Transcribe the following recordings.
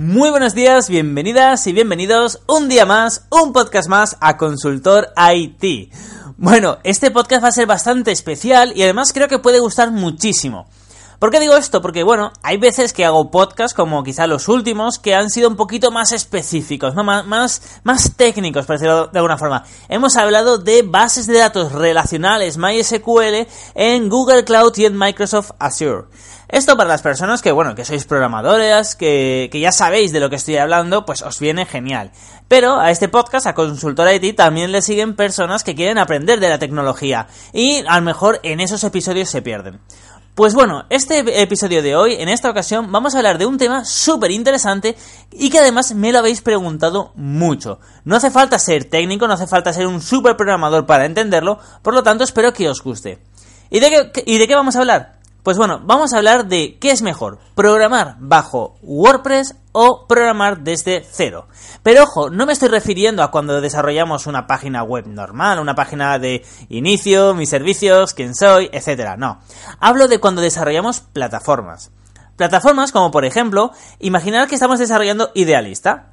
Muy buenos días, bienvenidas y bienvenidos un día más, un podcast más a Consultor IT. Bueno, este podcast va a ser bastante especial y además creo que puede gustar muchísimo. ¿Por qué digo esto? Porque bueno, hay veces que hago podcasts, como quizá los últimos, que han sido un poquito más específicos, ¿no? Más, más, más técnicos, por decirlo de alguna forma. Hemos hablado de bases de datos relacionales MySQL en Google Cloud y en Microsoft Azure. Esto para las personas que, bueno, que sois programadores, que, que, ya sabéis de lo que estoy hablando, pues os viene genial. Pero a este podcast, a Consultora IT, también le siguen personas que quieren aprender de la tecnología y a lo mejor en esos episodios se pierden. Pues bueno, este episodio de hoy, en esta ocasión, vamos a hablar de un tema súper interesante y que además me lo habéis preguntado mucho. No hace falta ser técnico, no hace falta ser un super programador para entenderlo, por lo tanto espero que os guste. ¿Y de qué, y de qué vamos a hablar? Pues bueno, vamos a hablar de qué es mejor, programar bajo WordPress o programar desde cero. Pero ojo, no me estoy refiriendo a cuando desarrollamos una página web normal, una página de inicio, mis servicios, quién soy, etcétera. No. Hablo de cuando desarrollamos plataformas. Plataformas como por ejemplo, imaginar que estamos desarrollando Idealista.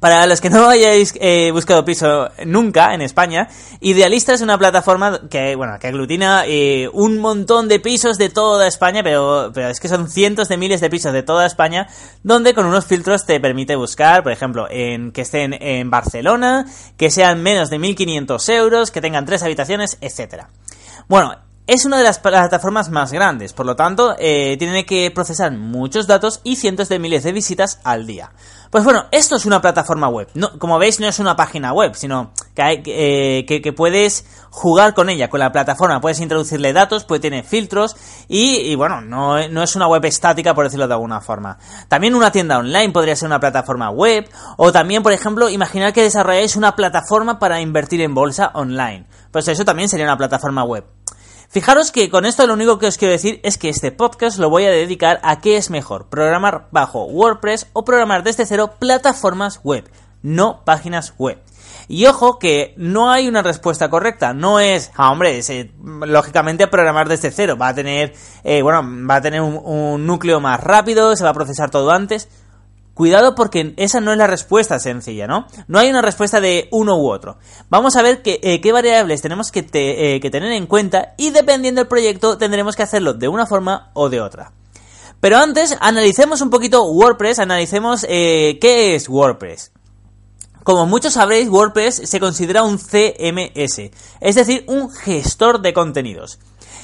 Para los que no hayáis eh, buscado piso nunca en España, Idealista es una plataforma que, bueno, que aglutina eh, un montón de pisos de toda España, pero, es que son cientos de miles de pisos de toda España, donde con unos filtros te permite buscar, por ejemplo, en que estén en Barcelona, que sean menos de 1.500 euros, que tengan tres habitaciones, etcétera. Bueno, es una de las plataformas más grandes, por lo tanto, eh, tiene que procesar muchos datos y cientos de miles de visitas al día. Pues bueno, esto es una plataforma web. No, como veis, no es una página web, sino que, hay, eh, que, que, puedes jugar con ella, con la plataforma. Puedes introducirle datos, puede tener filtros y, y bueno, no, no, es una web estática, por decirlo de alguna forma. También una tienda online podría ser una plataforma web. O también, por ejemplo, imaginar que desarrolláis una plataforma para invertir en bolsa online. Pues eso también sería una plataforma web. Fijaros que con esto lo único que os quiero decir es que este podcast lo voy a dedicar a qué es mejor, programar bajo WordPress o programar desde cero plataformas web, no páginas web. Y ojo que no hay una respuesta correcta, no es, ah, hombre, eh, lógicamente programar desde cero, va a tener, eh, bueno, va a tener un núcleo más rápido, se va a procesar todo antes. Cuidado porque esa no es la respuesta sencilla, ¿no? No hay una respuesta de uno u otro. Vamos a ver eh, qué variables tenemos eh, que tener en cuenta y dependiendo del proyecto tendremos que hacerlo de una forma o de otra. Pero antes, analicemos un poquito WordPress, analicemos eh, qué es WordPress. Como muchos sabréis, WordPress se considera un CMS, es decir, un gestor de contenidos.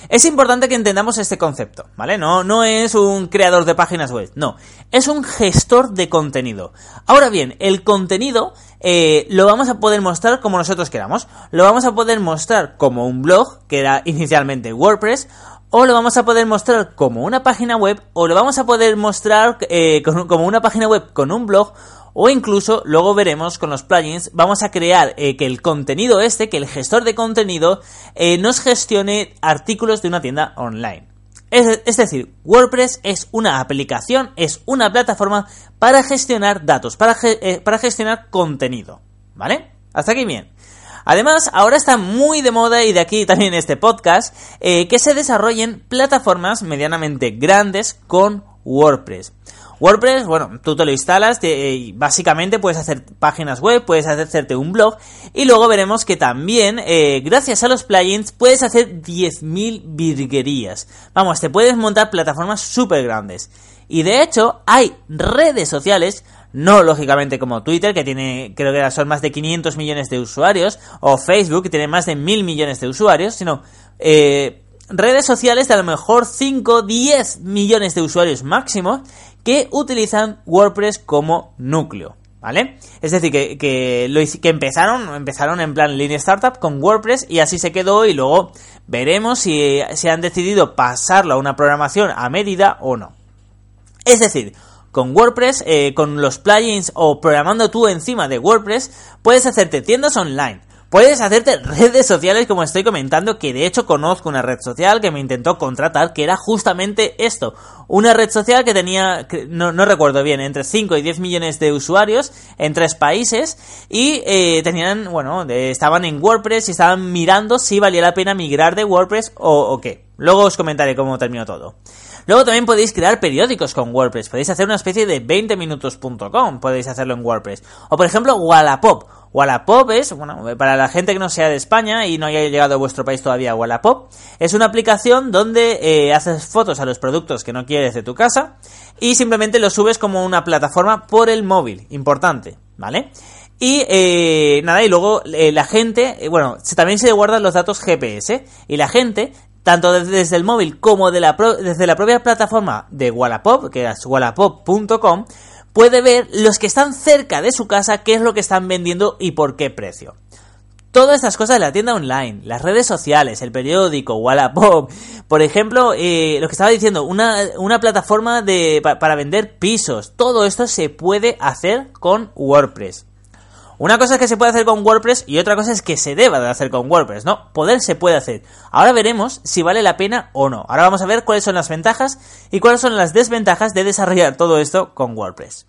Es importante que entendamos este concepto, ¿vale? No, no es un creador de páginas web, no. Es un gestor de contenido. Ahora bien, el contenido eh, lo vamos a poder mostrar como nosotros queramos. Lo vamos a poder mostrar como un blog, que era inicialmente WordPress, o lo vamos a poder mostrar como una página web, o lo vamos a poder mostrar eh, como una página web con un blog, o incluso luego veremos con los plugins vamos a crear eh, que el contenido este, que el gestor de contenido eh, nos gestione artículos de una tienda online. Es, es, decir, WordPress es una aplicación, es una plataforma para gestionar datos, para, eh, para gestionar contenido. ¿Vale? Hasta aquí bien. Además, ahora está muy de moda, y de aquí también este podcast, que se desarrollen plataformas medianamente grandes con WordPress. WordPress, bueno, tú te lo instalas, te, eh, básicamente puedes hacer páginas web, puedes hacerte un blog y luego veremos que también, eh, gracias a los plugins, puedes hacer 10.000 virguerías. Vamos, te puedes montar plataformas súper grandes. Y de hecho, hay redes sociales, No, lógicamente, como Twitter, que tiene, creo que son más de 500 millones de usuarios, o Facebook, que tiene más de mil millones de usuarios, sino eh, redes sociales de a lo mejor 5, 10 millones de usuarios máximos que utilizan WordPress como núcleo. ¿Vale? Es decir, que, que, lo, empezaron, empezaron en plan línea startup con WordPress y así se quedó y luego veremos si, si han decidido pasarlo a una programación a medida o no. Es decir, con WordPress, eh, con los plugins o programando tú encima de WordPress, puedes hacerte tiendas online, Puedes hacerte redes sociales como estoy comentando, que de hecho conozco una red social que me intentó contratar, que era justamente esto. Una red social que tenía, no, recuerdo bien, entre 5 y 10 millones de usuarios en tres países y eh, tenían, bueno, estaban en WordPress y estaban mirando si valía la pena migrar de WordPress o, o qué. Luego os comentaré cómo terminó todo. Luego también podéis crear periódicos con WordPress. Podéis hacer una especie de 20minutos.com. Podéis hacerlo en WordPress. O por ejemplo, Wallapop. Wallapop es, bueno, para la gente que no sea de España y no haya llegado a vuestro país todavía, Wallapop es una aplicación donde eh, haces fotos a los productos que no quieres de tu casa y simplemente lo subes como una plataforma por el móvil. Importante, ¿vale? Y eh, nada, y luego eh, la gente, bueno, también se guardan los datos GPS y la gente tanto desde el móvil como de la desde la propia plataforma de Wallapop, que es wallapop.com, puede ver los que están cerca de su casa qué es lo que están vendiendo y por qué precio. Todas estas cosas de la tienda online, las redes sociales, el periódico, Wallapop, por ejemplo, eh, lo que estaba diciendo, una, una plataforma de, para vender pisos, todo esto se puede hacer con WordPress. Una cosa es que se puede hacer con WordPress y otra cosa es que se deba de hacer con WordPress, ¿no? Poder se puede hacer. Ahora veremos si vale la pena o no. Ahora vamos a ver cuáles son las ventajas y cuáles son las desventajas de desarrollar todo esto con WordPress.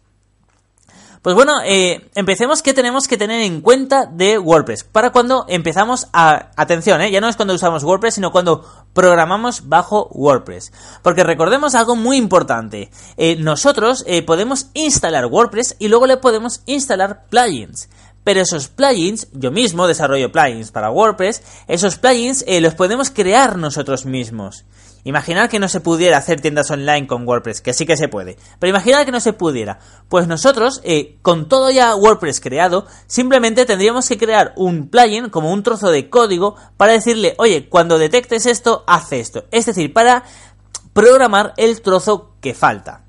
Pues bueno, eh, empecemos qué tenemos que tener en cuenta de WordPress. Para cuando empezamos a... Atención, eh, ya no es cuando usamos WordPress, sino cuando programamos bajo WordPress. Porque recordemos algo muy importante. Eh, nosotros podemos instalar WordPress y luego le podemos instalar plugins. Pero esos plugins, yo mismo desarrollo plugins para WordPress, esos plugins los podemos crear nosotros mismos. Imaginar que no se pudiera hacer tiendas online con WordPress, que sí que se puede. Pero imaginar que no se pudiera. Pues nosotros, eh, con todo ya WordPress creado, simplemente tendríamos que crear un plugin como un trozo de código para decirle, oye, cuando detectes esto, haz esto. Es decir, para programar el trozo que falta.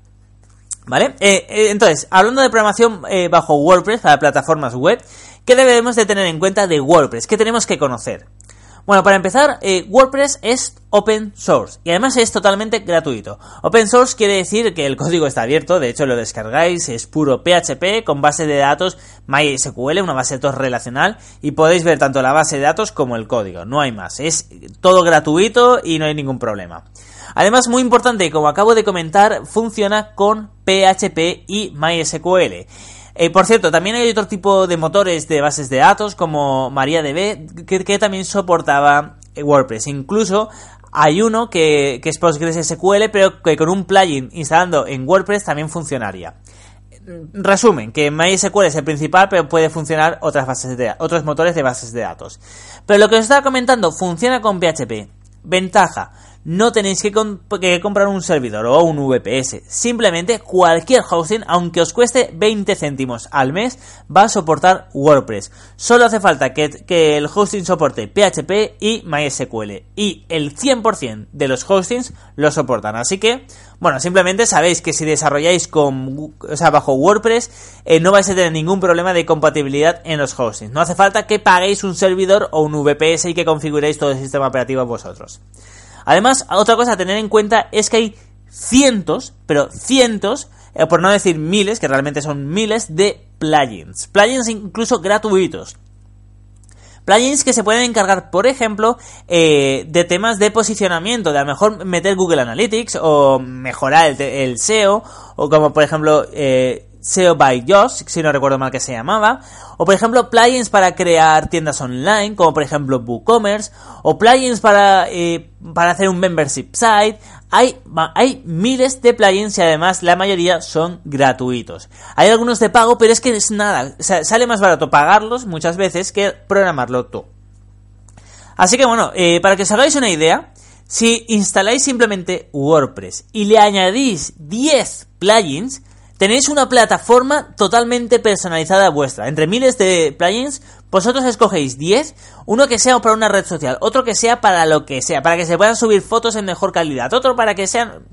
¿Vale? Eh, eh, entonces, hablando de programación bajo WordPress para plataformas web, ¿qué debemos de tener en cuenta de WordPress? ¿Qué tenemos que conocer? Bueno, para empezar, eh, WordPress es open source y además es totalmente gratuito. Open source quiere decir que el código está abierto, de hecho lo descargáis, es puro PHP con base de datos MySQL, una base de datos relacional y podéis ver tanto la base de datos como el código, no hay más, es todo gratuito y no hay ningún problema. Además, muy importante, como acabo de comentar, funciona con PHP y MySQL. Eh, por cierto, también hay otro tipo de motores de bases de datos como MariaDB que, también soportaba eh, WordPress. Incluso hay uno que, es PostgreSQL, pero que con un plugin instalando en WordPress también funcionaría. Resumen, que MySQL es el principal, pero puede funcionar otras bases de, otros motores de bases de datos. Pero lo que os estaba comentando funciona con PHP. Ventaja, no tenéis que, comprar un servidor o un VPS. Simplemente cualquier hosting, aunque os cueste 20 céntimos al mes, va a soportar WordPress. Solo hace falta que, el hosting soporte PHP y MySQL. Y el 100% de los hostings lo soportan. Así que, bueno, simplemente sabéis que si desarrolláis con, bajo WordPress, eh, no vais a tener ningún problema de compatibilidad en los hostings. No hace falta que paguéis un servidor o un VPS y que configuréis todo el sistema operativo vosotros. Además, otra cosa a tener en cuenta es que hay cientos, pero cientos, eh, por no decir miles, que realmente son miles de plugins. Plugins incluso gratuitos. Plugins que se pueden encargar, por ejemplo, eh, de temas de posicionamiento, de a lo mejor meter Google Analytics o mejorar el, SEO, o como por ejemplo eh, SEO by Josh, si no recuerdo mal que se llamaba, o por ejemplo plugins para crear tiendas online, como por ejemplo WooCommerce, o plugins para, eh, para hacer un membership site. Hay, hay miles de plugins y además la mayoría son gratuitos. Hay algunos de pago, pero es que es nada, sale más barato pagarlos muchas veces que programarlo tú. Así que bueno, eh, para que os hagáis una idea, si instaláis simplemente WordPress y le añadís 10 plugins, tenéis una plataforma totalmente personalizada vuestra. Entre miles de plugins, vosotros escogéis 10, uno que sea para una red social, otro que sea para lo que sea, para que se puedan subir fotos en mejor calidad, otro para que sean...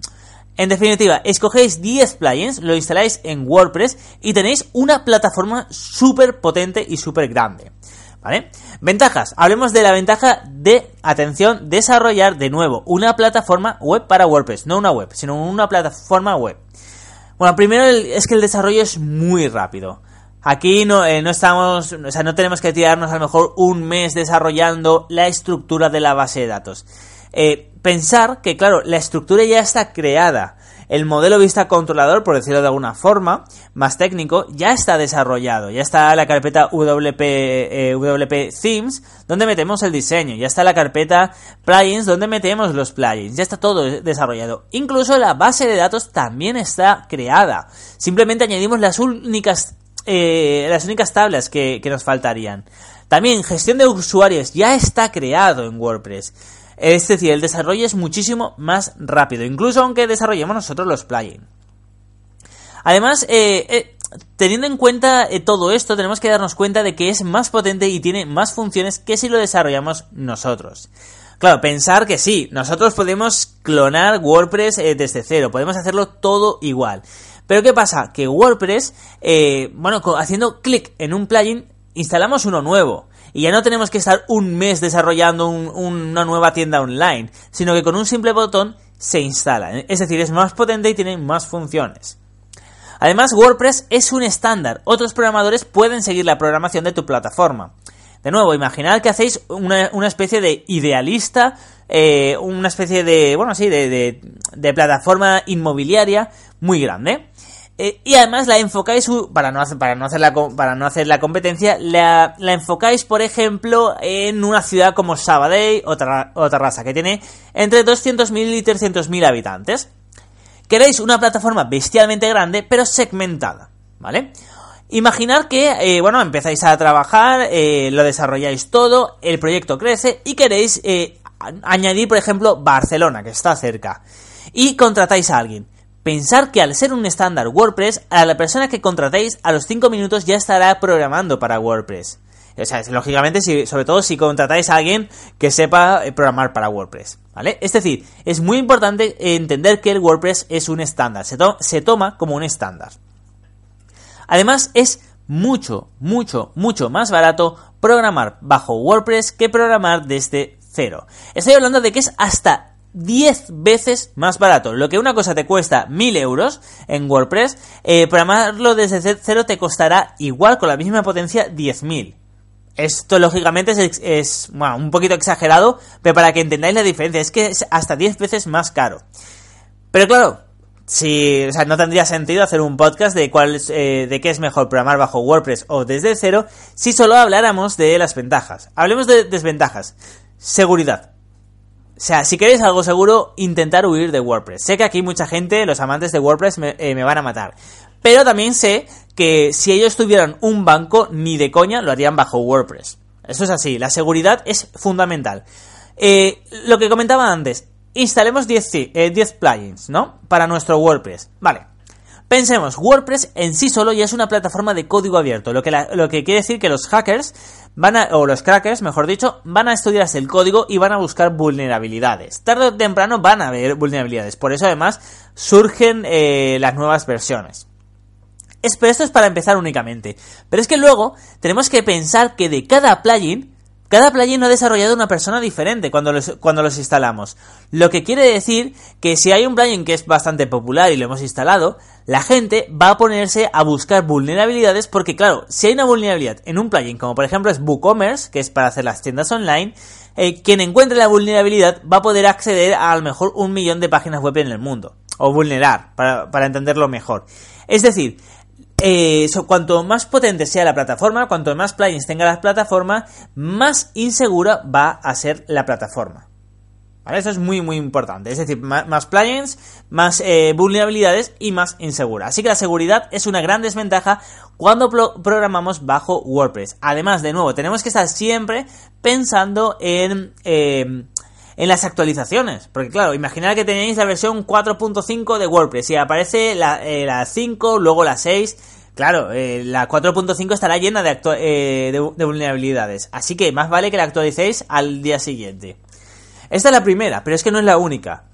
En definitiva, escogéis 10 plugins, lo instaláis en WordPress y tenéis una plataforma súper potente y súper grande. ¿Vale? Ventajas. Hablemos de la ventaja de, atención, desarrollar de nuevo una plataforma web para WordPress. No una web, sino una plataforma web. Bueno, primero es que el desarrollo es muy rápido. Aquí no, eh, no estamos, o sea, no tenemos que tirarnos a lo mejor un mes desarrollando la estructura de la base de datos. Eh, pensar que, claro, la estructura ya está creada. El modelo vista controlador, por decirlo de alguna forma, más técnico, ya está desarrollado. Ya está la carpeta WP, eh, WP Themes, donde metemos el diseño. Ya está la carpeta Plugins, donde metemos los plugins. Ya está todo desarrollado. Incluso la base de datos también está creada. Simplemente añadimos las únicas, eh, las únicas tablas que, que nos faltarían. También gestión de usuarios ya está creado en WordPress. Es decir, el desarrollo es muchísimo más rápido, incluso aunque desarrollemos nosotros los plugins. Además, eh, eh, teniendo en cuenta eh, todo esto, tenemos que darnos cuenta de que es más potente y tiene más funciones que si lo desarrollamos nosotros. Claro, pensar que sí, nosotros podemos clonar WordPress desde cero, podemos hacerlo todo igual. Pero ¿qué pasa? Que WordPress, bueno, haciendo clic en un plugin, instalamos uno nuevo. Y ya no tenemos que estar un mes desarrollando una nueva tienda online, sino que con un simple botón se instala. Es decir, es más potente y tiene más funciones. Además, WordPress es un estándar. Otros programadores pueden seguir la programación de tu plataforma. De nuevo, imaginad que hacéis una, especie de idealista, eh, una especie de, bueno, sí, de, de plataforma inmobiliaria muy grande. Eh, y además la enfocáis, para no, hacer, para no, hacer, la, para no hacer la competencia, la, enfocáis, por ejemplo, en una ciudad como Sabadell o, Terrassa, que tiene entre 200.000 y 300.000 habitantes. Queréis una plataforma bestialmente grande, pero segmentada, ¿vale? Imaginad que, eh, bueno, empezáis a trabajar, eh, lo desarrolláis todo, el proyecto crece y queréis añadir, por ejemplo, Barcelona, que está cerca. Y contratáis a alguien. Pensar que al ser un estándar WordPress, a la persona que contratéis a los 5 minutos ya estará programando para WordPress. O sea, lógicamente, si, sobre todo si contratáis a alguien que sepa eh, programar para WordPress. ¿Vale? Es decir, es muy importante entender que el WordPress es un estándar. Se, se toma como un estándar. Además, es mucho, mucho, mucho más barato programar bajo WordPress que programar desde cero. Estoy hablando de que es hasta 10 veces más barato. Lo que una cosa te cuesta 1000 euros en WordPress, eh, programarlo desde cero te costará igual con la misma potencia 10.000. Esto lógicamente es, un poquito exagerado, pero para que entendáis la diferencia, es que es hasta 10 veces más caro. Pero claro, si, o sea, no tendría sentido hacer un podcast de cuál eh, de qué es mejor programar bajo WordPress o desde cero si solo habláramos de las ventajas. Hablemos de desventajas. Seguridad. O sea, si queréis algo seguro, intentar huir de WordPress. Sé que aquí mucha gente, los amantes de WordPress, me, eh, van a matar. Pero también sé que si ellos tuvieran un banco, ni de coña lo harían bajo WordPress. Eso es así, la seguridad es fundamental. Eh, lo que comentaba antes, instalemos 10, 10 eh, plugins, ¿no? Para nuestro WordPress. Vale. Pensemos, WordPress en sí solo ya es una plataforma de código abierto, lo que, lo que quiere decir que los hackers van a, o los crackers, mejor dicho, van a estudiarse el código y van a buscar vulnerabilidades. Tarde o temprano van a haber vulnerabilidades, por eso además surgen eh, las nuevas versiones. Es, pero esto es para empezar únicamente. Pero es que luego tenemos que pensar que de cada plugin cada plugin lo ha desarrollado una persona diferente cuando los, cuando los instalamos. Lo que quiere decir que si hay un plugin que es bastante popular y lo hemos instalado, la gente va a ponerse a buscar vulnerabilidades porque claro, si hay una vulnerabilidad en un plugin como por ejemplo es WooCommerce, que es para hacer las tiendas online, eh, quien encuentre la vulnerabilidad va a poder acceder a, a lo mejor un millón de páginas web en el mundo. O vulnerar, para, para entenderlo mejor. Es decir, eh, cuanto más potente sea la plataforma, cuanto más plugins tenga la plataforma, más insegura va a ser la plataforma. Eso es muy muy importante. Es decir, más, plugins, más eh, vulnerabilidades y más insegura. Así que la seguridad es una gran desventaja cuando programamos bajo WordPress. Además, de nuevo, tenemos que estar siempre pensando en... Eh, en las actualizaciones. Porque claro, imaginad que tenéis la versión 4.5 de WordPress y aparece la, eh, la 5, luego la 6. Claro, eh, la 4.5 estará llena de, eh, de, vulnerabilidades. Así que más vale que la actualicéis al día siguiente. Esta es la primera, pero es que no es la única.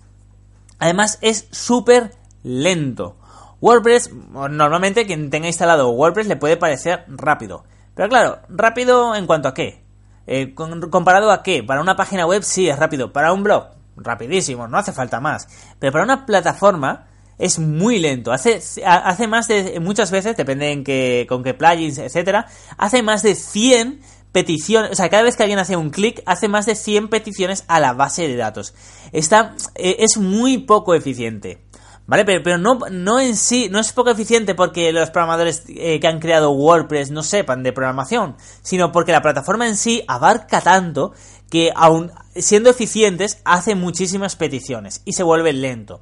Además es súper lento. WordPress, normalmente quien tenga instalado WordPress le puede parecer rápido. Pero claro, rápido en cuanto a qué. Eh, ¿Comparado a qué? Para una página web sí es rápido. Para un blog, rapidísimo, no hace falta más. Pero para una plataforma es muy lento. Hace, hace más de, muchas veces, depende en qué, con qué plugins, etcétera, hace más de 100 peticiones, o sea, cada vez que alguien hace un clic, hace más de 100 peticiones a la base de datos. Está, eh, es muy poco eficiente. ¿Vale? Pero, pero no, no en sí, no es poco eficiente porque los programadores eh, que han creado WordPress no sepan de programación, sino porque la plataforma en sí abarca tanto que aun siendo eficientes hace muchísimas peticiones y se vuelve lento.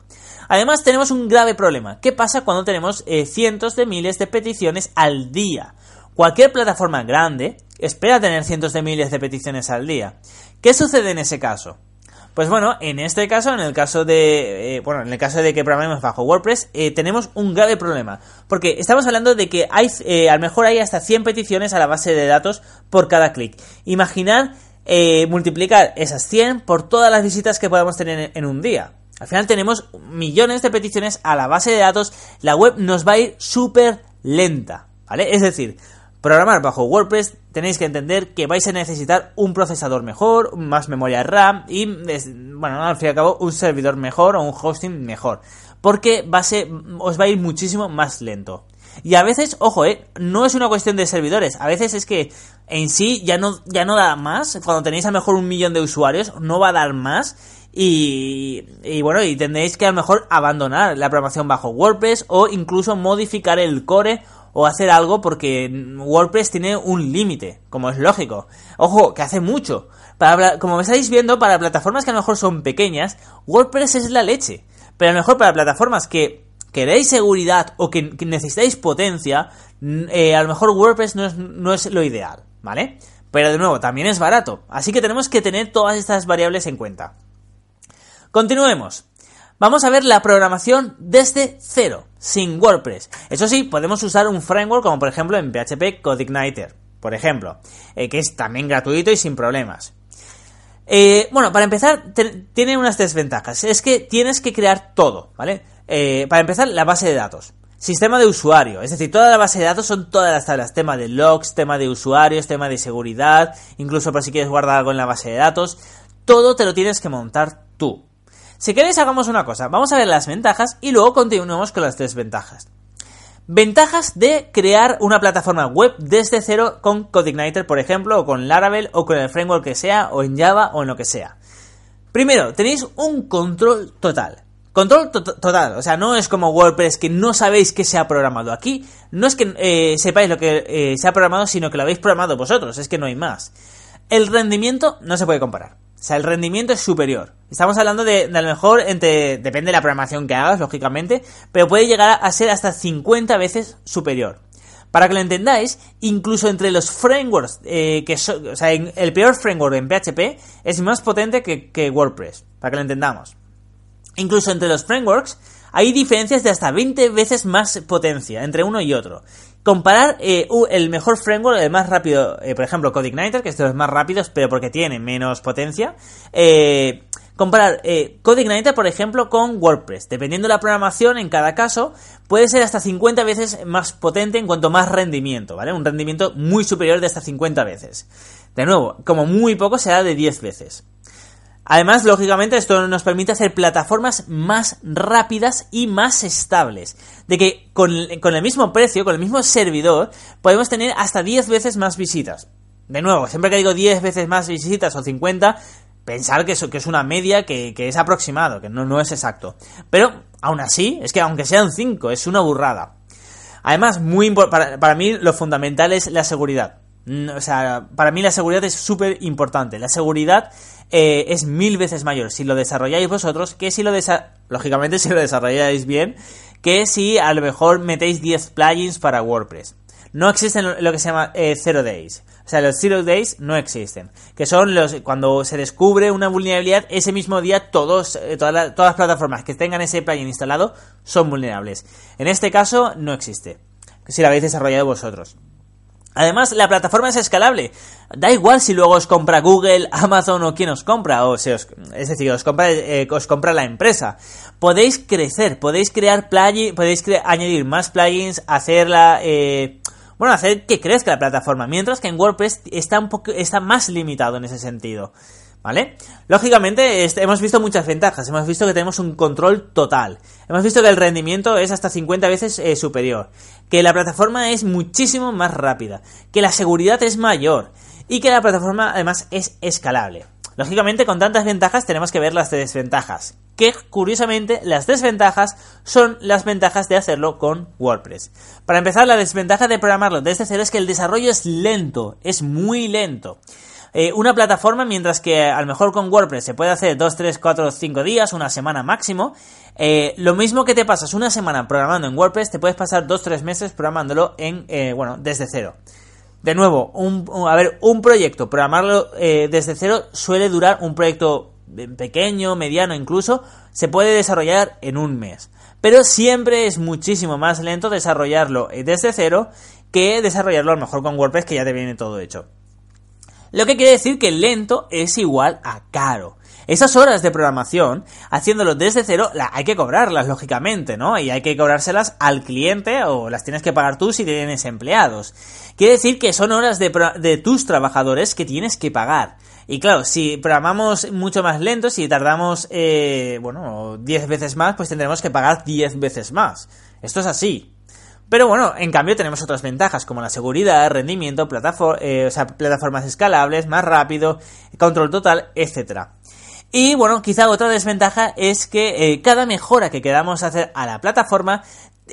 Además tenemos un grave problema. ¿Qué pasa cuando tenemos eh, cientos de miles de peticiones al día? Cualquier plataforma grande espera tener cientos de miles de peticiones al día. ¿Qué sucede en ese caso? Pues bueno, en este caso, en el caso de, eh, bueno, en el caso de que programemos bajo WordPress, eh, tenemos un grave problema, porque estamos hablando de que hay, eh, a lo mejor hay hasta 100 peticiones a la base de datos por cada clic. Imaginar multiplicar esas 100 por todas las visitas que podamos tener en un día. Al final tenemos millones de peticiones a la base de datos, la web nos va a ir súper lenta, ¿vale? Es decir, programar bajo WordPress tenéis que entender que vais a necesitar un procesador mejor, más memoria RAM y, bueno, al fin y al cabo, un servidor mejor o un hosting mejor. Porque va a ser, os va a ir muchísimo más lento. Y a veces, ojo, eh, no es una cuestión de servidores. A veces es que en sí ya no, ya no da más. Cuando tenéis a lo mejor un millón de usuarios, no va a dar más. Y, bueno, y tendréis que a lo mejor abandonar la programación bajo WordPress o incluso modificar el core o hacer algo porque WordPress tiene un límite, como es lógico. Ojo, que hace mucho. Como me estáis viendo, para plataformas que a lo mejor son pequeñas, WordPress es la leche. Pero a lo mejor para plataformas que queréis seguridad o que, necesitáis potencia, eh, a lo mejor WordPress no es, no es lo ideal, ¿vale? Pero de nuevo, también es barato. Así que tenemos que tener todas estas variables en cuenta. Continuemos. Vamos a ver la programación desde cero, sin WordPress. Eso sí, podemos usar un framework como por ejemplo en PHP CodeIgniter, por ejemplo, eh, que es también gratuito y sin problemas. Eh, bueno, para empezar, tiene unas desventajas. Es que tienes que crear todo, ¿vale? Eh, para empezar, la base de datos. Sistema de usuario, es decir, toda la base de datos son todas las tablas, tema de logs, tema de usuarios, tema de seguridad, incluso por si quieres guardar algo en la base de datos, todo te lo tienes que montar tú. Si queréis hagamos una cosa, vamos a ver las ventajas y luego continuamos con las desventajas. Ventajas de crear una plataforma web desde cero con CodeIgniter, por ejemplo, o con Laravel, o con el framework que sea, o en Java, o en lo que sea. Primero, tenéis un control total. Control total, o sea, no es como WordPress que no sabéis qué se ha programado. Aquí no es que eh, sepáis lo que eh, se ha programado, sino que lo habéis programado vosotros, es que no hay más. El rendimiento no se puede comparar. O sea, el rendimiento es superior. Estamos hablando de, a lo mejor entre. Depende de la programación que hagas, lógicamente. Pero puede llegar a ser hasta 50 veces superior. Para que lo entendáis, incluso entre los frameworks eh, que. O sea, el peor framework en PHP es más potente que, que WordPress. Para que lo entendamos. Incluso entre los frameworks hay diferencias de hasta 20 veces más potencia entre uno y otro comparar eh, el mejor framework, el más rápido, eh, por ejemplo, CodeIgniter, que es de los más rápidos, pero porque tiene menos potencia. Eh, comparar CodeIgniter, por ejemplo, con WordPress. Dependiendo de la programación, en cada caso, puede ser hasta 50 veces más potente en cuanto más rendimiento, ¿vale? Un rendimiento muy superior de hasta 50 veces. De nuevo, como muy poco será de 10 veces. Además, lógicamente, esto nos permite hacer plataformas más rápidas y más estables. De que con, el mismo precio, con el mismo servidor, podemos tener hasta 10 veces más visitas. De nuevo, siempre que digo 10 veces más visitas o 50, pensar que, eso, que es una media que, es aproximado, que no, no es exacto. Pero, aún así, es que aunque sean 5, es una burrada. Además, muy para, para mí lo fundamental es la seguridad. O sea, para mí la seguridad es súper importante. La seguridad eh, es mil veces mayor si lo desarrolláis vosotros que si lo desarrolláis, lógicamente si lo desarrolláis bien, que si a lo mejor metéis 10 plugins para WordPress. no existen lo que se llama eh, Zero Days. O sea, los Zero Days no existen. Que son los cuando se descubre una vulnerabilidad, ese mismo día todos, eh, todas, todas las plataformas que tengan ese plugin instalado son vulnerables. En este caso no existe. Si lo habéis desarrollado vosotros. Además, la plataforma es escalable. Da igual si luego os compra Google, Amazon o quien os compra, o si os, es decir, os compra, eh, os compra la empresa. Podéis crecer, podéis crear plugins, podéis añadir más plugins, hacerla, eh, bueno, hacer que crezca la plataforma, mientras que en WordPress está un poco, está más limitado en ese sentido. ¿Vale? Lógicamente este, hemos visto muchas ventajas, hemos visto que tenemos un control total, hemos visto que el rendimiento es hasta 50 veces eh, superior, que la plataforma es muchísimo más rápida, que la seguridad es mayor y que la plataforma además es escalable. Lógicamente con tantas ventajas tenemos que ver las desventajas, que curiosamente las desventajas son las ventajas de hacerlo con WordPress. Para empezar, la desventaja de programarlo desde cero es que el desarrollo es lento, es muy lento. Eh, una plataforma, mientras que a lo mejor con WordPress se puede hacer 2, 3, 4, 5 días, una semana máximo, eh, lo mismo que te pasas una semana programando en WordPress, te puedes pasar 2-3 meses programándolo en, eh, bueno, desde cero. De nuevo, a ver, un proyecto, programarlo desde cero suele durar un proyecto pequeño, mediano incluso, se puede desarrollar en un mes. Pero siempre es muchísimo más lento desarrollarlo desde cero que desarrollarlo a lo mejor con WordPress que ya te viene todo hecho. Lo que quiere decir que lento es igual a caro. Esas horas de programación, haciéndolo desde cero, hay que cobrarlas, lógicamente, ¿no? Y hay que cobrárselas al cliente o las tienes que pagar tú si tienes empleados. Quiere decir que son horas de, tus trabajadores que tienes que pagar. Y claro, si programamos mucho más lento, si tardamos, eh, bueno, 10 veces más, pues tendremos que pagar 10 veces más. Esto es así. Pero bueno, en cambio tenemos otras ventajas como la seguridad, rendimiento, eh, plataformas escalables, más rápido, control total, etc. Y bueno, quizá otra desventaja es que eh, cada mejora que queramos hacer a la plataforma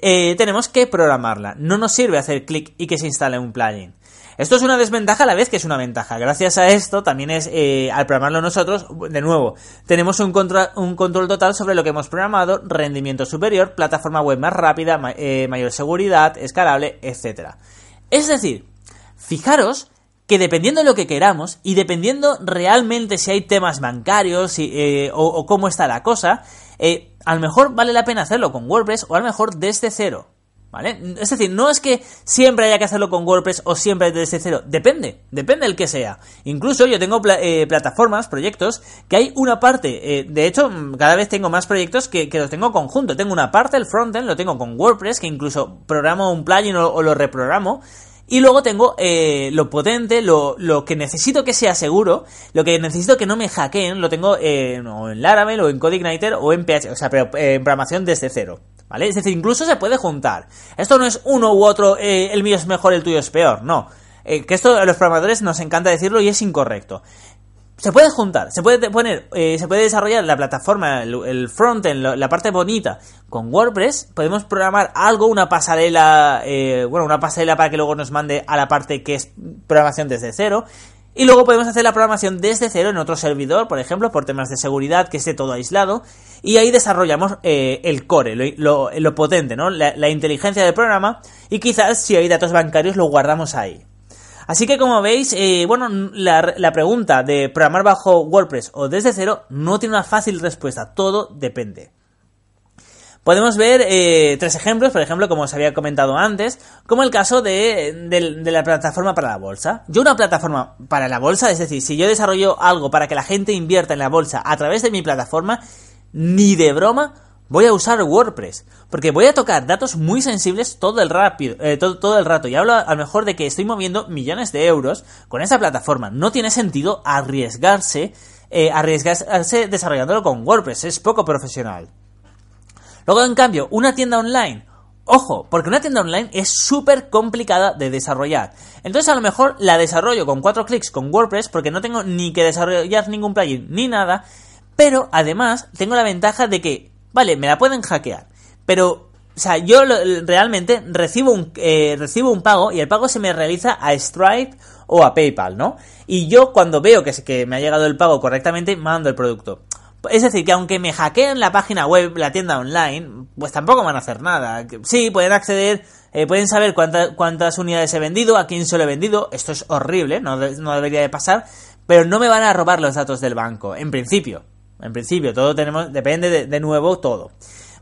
eh, tenemos que programarla. No nos sirve hacer clic y que se instale un plugin. Esto es una desventaja a la vez que es una ventaja. Gracias a esto, también es, eh, al programarlo nosotros, de nuevo, tenemos un, un, control total sobre lo que hemos programado, rendimiento superior, plataforma web más rápida, eh, mayor seguridad, escalable, etc. Es decir, fijaros que dependiendo de lo que queramos y dependiendo realmente si hay temas bancarios eh, o, o, cómo está la cosa, a lo mejor vale la pena hacerlo con WordPress o a lo mejor desde cero. ¿Vale? Es decir, no es que siempre haya que hacerlo con WordPress o siempre desde cero. Depende, depende del que sea. Incluso yo tengo eh, plataformas, proyectos, que hay una parte. Eh, de hecho, cada vez tengo más proyectos que, los tengo conjunto. Tengo una parte, el frontend, lo tengo con WordPress, que incluso programo un plugin o, lo reprogramo. Y luego tengo eh, lo potente, lo, que necesito que sea seguro, lo que necesito que no me hackeen, lo tengo en Laravel o en CodeIgniter o en PHP, o sea, pero en programación desde cero. ¿Vale? Es decir, incluso se puede juntar. Esto no es uno u otro, eh, el mío es mejor, el tuyo es peor, no. Eh, que esto a los programadores nos encanta decirlo y es incorrecto. Se puede juntar, se puede poner, eh, se puede desarrollar la plataforma, el, frontend, la parte bonita con WordPress. Podemos programar algo, una pasarela, bueno, una pasarela para que luego nos mande a la parte que es programación desde cero. Y luego podemos hacer la programación desde cero en otro servidor, por ejemplo, por temas de seguridad, que esté todo aislado. Y ahí desarrollamos eh, el core, lo, potente, ¿no? La, inteligencia del programa. Y quizás si hay datos bancarios lo guardamos ahí. Así que como veis, eh, bueno, la, pregunta de programar bajo WordPress o desde cero no tiene una fácil respuesta. Todo depende. Podemos ver eh, tres ejemplos, por ejemplo, como os había comentado antes, como el caso de, la plataforma para la bolsa. Yo una plataforma para la bolsa, es decir, si yo desarrollo algo para que la gente invierta en la bolsa a través de mi plataforma, ni de broma voy a usar WordPress, porque voy a tocar datos muy sensibles todo el, rápido, eh, todo, el rato. Y hablo a lo mejor de que estoy moviendo millones de euros con esa plataforma. No tiene sentido arriesgarse, eh, arriesgarse desarrollándolo con WordPress, es poco profesional. Luego, en cambio, una tienda online. Ojo, porque una tienda online es súper complicada de desarrollar. Entonces a lo mejor la desarrollo con cuatro clics con WordPress porque no tengo ni que desarrollar ningún plugin ni nada. Pero además tengo la ventaja de que, vale, me la pueden hackear. Pero, o sea, yo realmente recibo un, eh, recibo un pago y el pago se me realiza a Stripe o a PayPal, ¿no? Y yo cuando veo que, que me ha llegado el pago correctamente, mando el producto. Es decir, que aunque me hackeen la página web, la tienda online, pues tampoco van a hacer nada. Sí, pueden acceder, eh, pueden saber cuántas unidades he vendido, a quién se lo he vendido. Esto es horrible, no, no debería de pasar. Pero no me van a robar los datos del banco, en principio. En principio, todo tenemos, depende de, nuevo todo.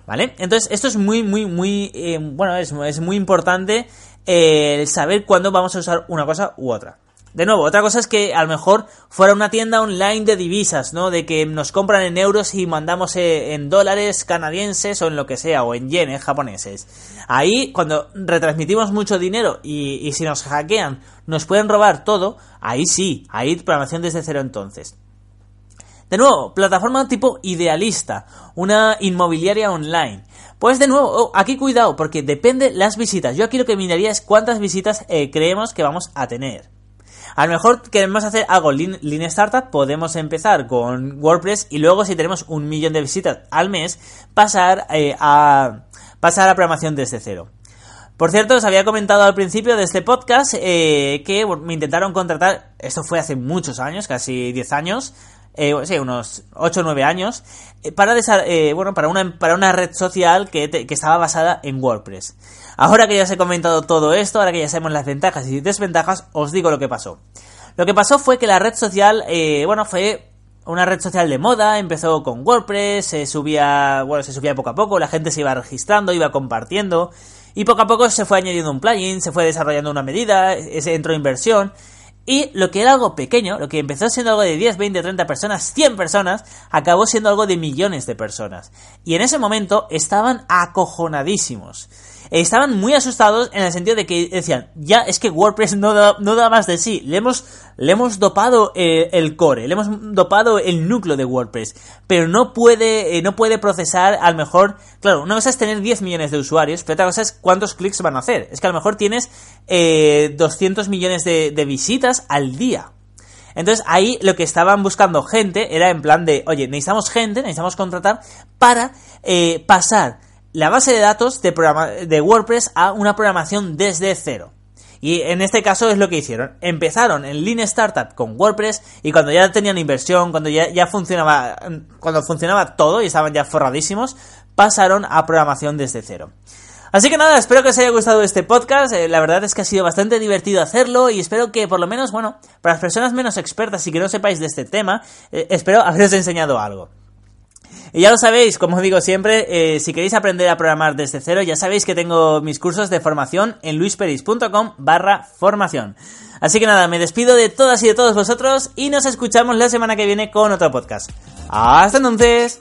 ¿Vale? Entonces, esto es muy, muy, muy, eh, bueno, es, es, muy importante eh, saber cuándo vamos a usar una cosa u otra. De nuevo, otra cosa es que a lo mejor fuera una tienda online de divisas, ¿no? De que nos compran en euros y mandamos eh, en dólares canadienses o en lo que sea, o en yenes japoneses. Ahí, cuando retransmitimos mucho dinero y, y si nos hackean, nos pueden robar todo, ahí sí, ahí programación desde cero entonces. De nuevo, plataforma tipo idealista, una inmobiliaria online. Pues de nuevo, oh, aquí cuidado, porque depende las visitas. Yo aquí lo que miraría es cuántas visitas eh, creemos que vamos a tener. A lo mejor queremos hacer algo Lean, Startup, podemos empezar con WordPress y luego si tenemos un millón de visitas al mes, pasar eh, a pasar a programación desde cero. Por cierto, os había comentado al principio de este podcast eh, que me intentaron contratar, esto fue hace muchos años, casi 10 años, eh, sí, unos 8 o 9 años, eh, para, eh, bueno, para, una, para una red social que, que, estaba basada en WordPress. Ahora que ya os he comentado todo esto, ahora que ya sabemos las ventajas y desventajas, os digo lo que pasó. Lo que pasó fue que la red social, eh, bueno, fue una red social de moda, empezó con WordPress, se subía, bueno, se subía poco a poco, la gente se iba registrando, iba compartiendo, y poco a poco se fue añadiendo un plugin, se fue desarrollando una medida, se entró inversión, y lo que era algo pequeño, lo que empezó siendo algo de 10, 20, 30 personas, 100 personas, acabó siendo algo de millones de personas. Y en ese momento estaban acojonadísimos estaban muy asustados en el sentido de que decían, ya es que WordPress no da, no da más de sí, le hemos, le hemos dopado eh, el core, le hemos dopado el núcleo de WordPress, pero no puede, eh, no puede procesar, a lo mejor, claro, una cosa es tener 10 millones de usuarios, pero otra cosa es cuántos clics van a hacer. Es que a lo mejor tienes eh, 200 millones de, visitas al día. Entonces ahí lo que estaban buscando gente era en plan de, oye, necesitamos gente, necesitamos contratar para eh, pasar la base de datos de, WordPress a una programación desde cero. Y en este caso es lo que hicieron. Empezaron en Lean Startup con WordPress y cuando ya tenían inversión, cuando ya, ya funcionaba, cuando funcionaba todo y estaban ya forradísimos, pasaron a programación desde cero. Así que nada, espero que os haya gustado este podcast. Eh, la verdad es que ha sido bastante divertido hacerlo y espero que por lo menos, bueno, para las personas menos expertas y que no sepáis de este tema, eh, espero haberos enseñado algo. Y ya lo sabéis, como digo siempre, eh, si queréis aprender a programar desde cero, ya sabéis que tengo mis cursos de formación en luisperis.com barra formación. Así que nada, me despido de todas y de todos vosotros y nos escuchamos la semana que viene con otro podcast. Hasta entonces.